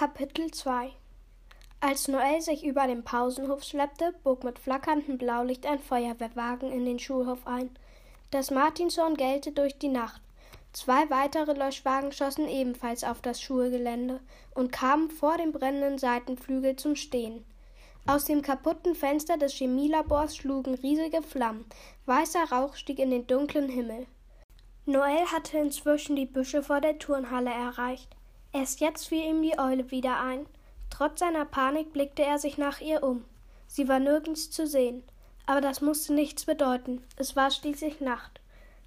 Kapitel 2 Als Noel sich über den Pausenhof schleppte, bog mit flackerndem Blaulicht ein Feuerwehrwagen in den Schulhof ein. Das Martinshorn gellte durch die Nacht. Zwei weitere Löschwagen schossen ebenfalls auf das Schulgelände und kamen vor dem brennenden Seitenflügel zum Stehen. Aus dem kaputten Fenster des Chemielabors schlugen riesige Flammen. Weißer Rauch stieg in den dunklen Himmel. Noel hatte inzwischen die Büsche vor der Turnhalle erreicht. Erst jetzt fiel ihm die Eule wieder ein. Trotz seiner Panik blickte er sich nach ihr um. Sie war nirgends zu sehen. Aber das musste nichts bedeuten. Es war schließlich Nacht.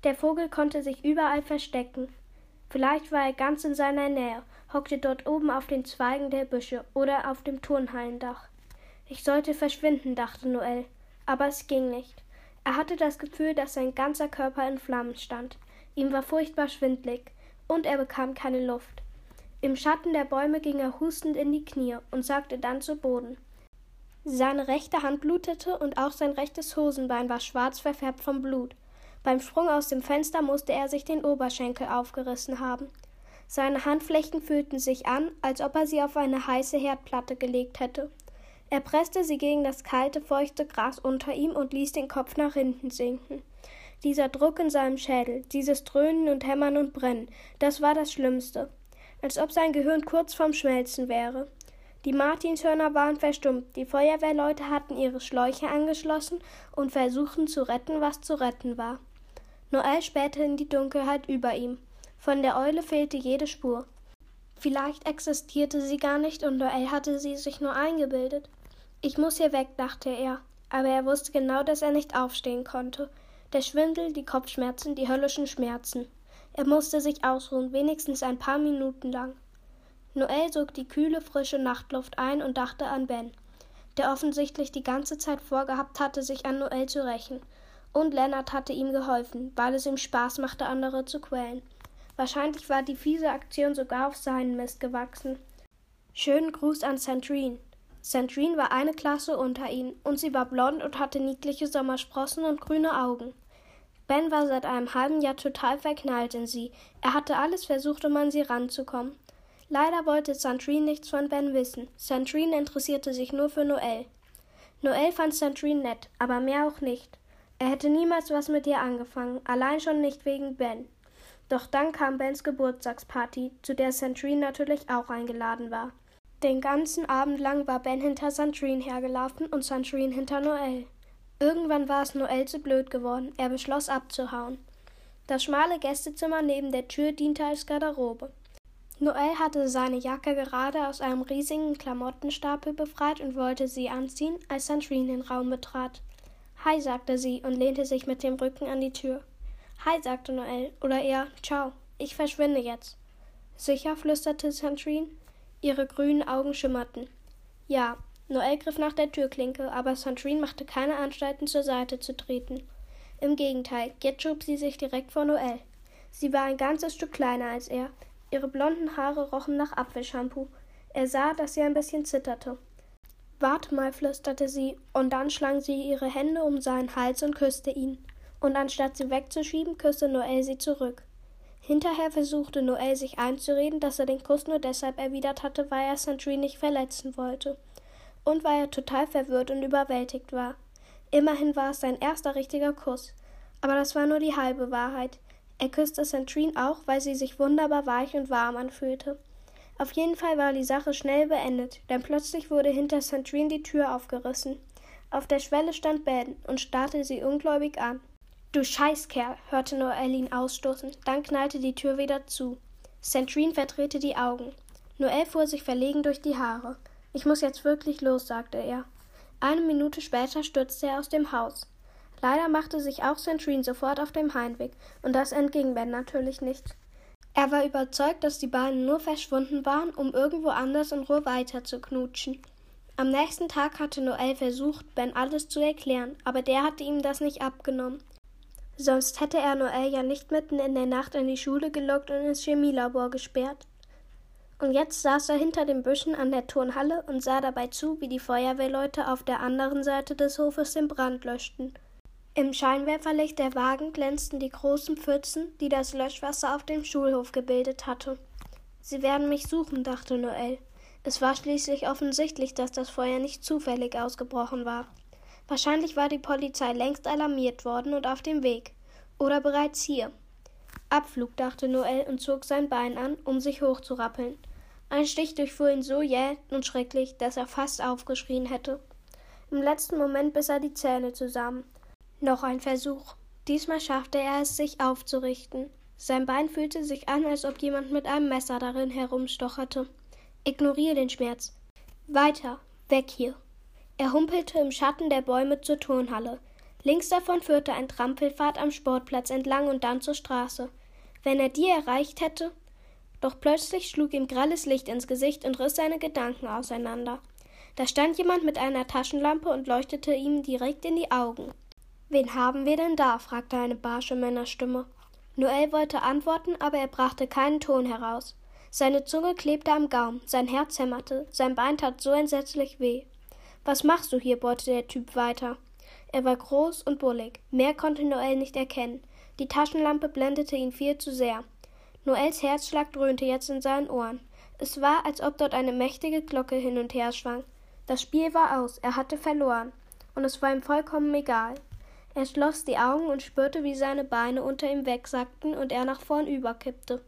Der Vogel konnte sich überall verstecken. Vielleicht war er ganz in seiner Nähe, hockte dort oben auf den Zweigen der Büsche oder auf dem Turnhallendach. Ich sollte verschwinden, dachte Noel. Aber es ging nicht. Er hatte das Gefühl, dass sein ganzer Körper in Flammen stand. Ihm war furchtbar schwindlig, und er bekam keine Luft. Im Schatten der Bäume ging er hustend in die Knie und sagte dann zu Boden. Seine rechte Hand blutete und auch sein rechtes Hosenbein war schwarz verfärbt vom Blut. Beim Sprung aus dem Fenster musste er sich den Oberschenkel aufgerissen haben. Seine Handflächen fühlten sich an, als ob er sie auf eine heiße Herdplatte gelegt hätte. Er presste sie gegen das kalte, feuchte Gras unter ihm und ließ den Kopf nach hinten sinken. Dieser Druck in seinem Schädel, dieses Dröhnen und Hämmern und Brennen, das war das Schlimmste als ob sein Gehirn kurz vorm Schmelzen wäre. Die Martinshörner waren verstummt, die Feuerwehrleute hatten ihre Schläuche angeschlossen und versuchten zu retten, was zu retten war. Noel spähte in die Dunkelheit über ihm. Von der Eule fehlte jede Spur. Vielleicht existierte sie gar nicht und Noel hatte sie sich nur eingebildet. Ich muss hier weg, dachte er, aber er wusste genau, dass er nicht aufstehen konnte. Der Schwindel, die Kopfschmerzen, die höllischen Schmerzen. Er musste sich ausruhen, wenigstens ein paar Minuten lang. Noel sog die kühle, frische Nachtluft ein und dachte an Ben, der offensichtlich die ganze Zeit vorgehabt hatte, sich an Noel zu rächen. Und Lennart hatte ihm geholfen, weil es ihm Spaß machte, andere zu quälen. Wahrscheinlich war die fiese Aktion sogar auf seinen Mist gewachsen. Schönen Gruß an Sandrine. Sandrine war eine Klasse unter ihnen, und sie war blond und hatte niedliche Sommersprossen und grüne Augen. Ben war seit einem halben Jahr total verknallt in sie. Er hatte alles versucht, um an sie ranzukommen. Leider wollte Sandrine nichts von Ben wissen. Sandrine interessierte sich nur für Noel. Noel fand Sandrine nett, aber mehr auch nicht. Er hätte niemals was mit ihr angefangen, allein schon nicht wegen Ben. Doch dann kam Bens Geburtstagsparty, zu der Sandrine natürlich auch eingeladen war. Den ganzen Abend lang war Ben hinter Sandrine hergelaufen und Sandrine hinter Noel. Irgendwann war es Noel zu blöd geworden. Er beschloss abzuhauen. Das schmale Gästezimmer neben der Tür diente als Garderobe. Noel hatte seine Jacke gerade aus einem riesigen Klamottenstapel befreit und wollte sie anziehen, als Sandrine den Raum betrat. Hi, sagte sie und lehnte sich mit dem Rücken an die Tür. Hi, sagte Noel, oder eher Ciao, ich verschwinde jetzt. Sicher, flüsterte Sandrine. Ihre grünen Augen schimmerten. Ja, Noel griff nach der Türklinke, aber Sandrine machte keine Anstalten, zur Seite zu treten. Im Gegenteil, jetzt schob sie sich direkt vor Noel. Sie war ein ganzes Stück kleiner als er. Ihre blonden Haare rochen nach Apfelshampoo. Er sah, dass sie ein bisschen zitterte. Warte mal, flüsterte sie, und dann schlang sie ihre Hände um seinen Hals und küsste ihn. Und anstatt sie wegzuschieben, küsste Noel sie zurück. Hinterher versuchte Noel sich einzureden, dass er den Kuss nur deshalb erwidert hatte, weil er Sandrine nicht verletzen wollte und weil er total verwirrt und überwältigt war. Immerhin war es sein erster richtiger Kuss. Aber das war nur die halbe Wahrheit. Er küsste Centrine auch, weil sie sich wunderbar weich und warm anfühlte. Auf jeden Fall war die Sache schnell beendet, denn plötzlich wurde hinter Centrine die Tür aufgerissen. Auf der Schwelle stand Ben und starrte sie ungläubig an. Du Scheißkerl, hörte Noel ihn ausstoßen, dann knallte die Tür wieder zu. Centrine verdrehte die Augen. Noel fuhr sich verlegen durch die Haare. Ich muss jetzt wirklich los, sagte er. Eine Minute später stürzte er aus dem Haus. Leider machte sich auch Centrine sofort auf dem Heimweg, und das entging Ben natürlich nicht. Er war überzeugt, dass die beiden nur verschwunden waren, um irgendwo anders in Ruhe weiter zu knutschen. Am nächsten Tag hatte Noel versucht, Ben alles zu erklären, aber der hatte ihm das nicht abgenommen. Sonst hätte er Noel ja nicht mitten in der Nacht in die Schule gelockt und ins Chemielabor gesperrt. Und jetzt saß er hinter den Büschen an der Turnhalle und sah dabei zu, wie die Feuerwehrleute auf der anderen Seite des Hofes den Brand löschten. Im Scheinwerferlicht der Wagen glänzten die großen Pfützen, die das Löschwasser auf dem Schulhof gebildet hatte. Sie werden mich suchen, dachte Noel. Es war schließlich offensichtlich, dass das Feuer nicht zufällig ausgebrochen war. Wahrscheinlich war die Polizei längst alarmiert worden und auf dem Weg. Oder bereits hier. Abflug, dachte Noel und zog sein Bein an, um sich hochzurappeln. Ein Stich durchfuhr ihn so jäh und schrecklich, dass er fast aufgeschrien hätte. Im letzten Moment biss er die Zähne zusammen. Noch ein Versuch. Diesmal schaffte er es, sich aufzurichten. Sein Bein fühlte sich an, als ob jemand mit einem Messer darin herumstocherte. Ignoriere den Schmerz. Weiter, weg hier. Er humpelte im Schatten der Bäume zur Turnhalle. Links davon führte ein Trampelpfad am Sportplatz entlang und dann zur Straße. Wenn er die erreicht hätte. Doch plötzlich schlug ihm grelles Licht ins Gesicht und riss seine Gedanken auseinander. Da stand jemand mit einer Taschenlampe und leuchtete ihm direkt in die Augen. Wen haben wir denn da? fragte eine barsche Männerstimme. Noel wollte antworten, aber er brachte keinen Ton heraus. Seine Zunge klebte am Gaum, sein Herz hämmerte, sein Bein tat so entsetzlich weh. Was machst du hier? bohrte der Typ weiter. Er war groß und bullig. Mehr konnte Noel nicht erkennen. Die Taschenlampe blendete ihn viel zu sehr. Noels Herzschlag dröhnte jetzt in seinen Ohren. Es war, als ob dort eine mächtige Glocke hin und her schwang. Das Spiel war aus, er hatte verloren. Und es war ihm vollkommen egal. Er schloss die Augen und spürte, wie seine Beine unter ihm wegsackten und er nach vorn überkippte.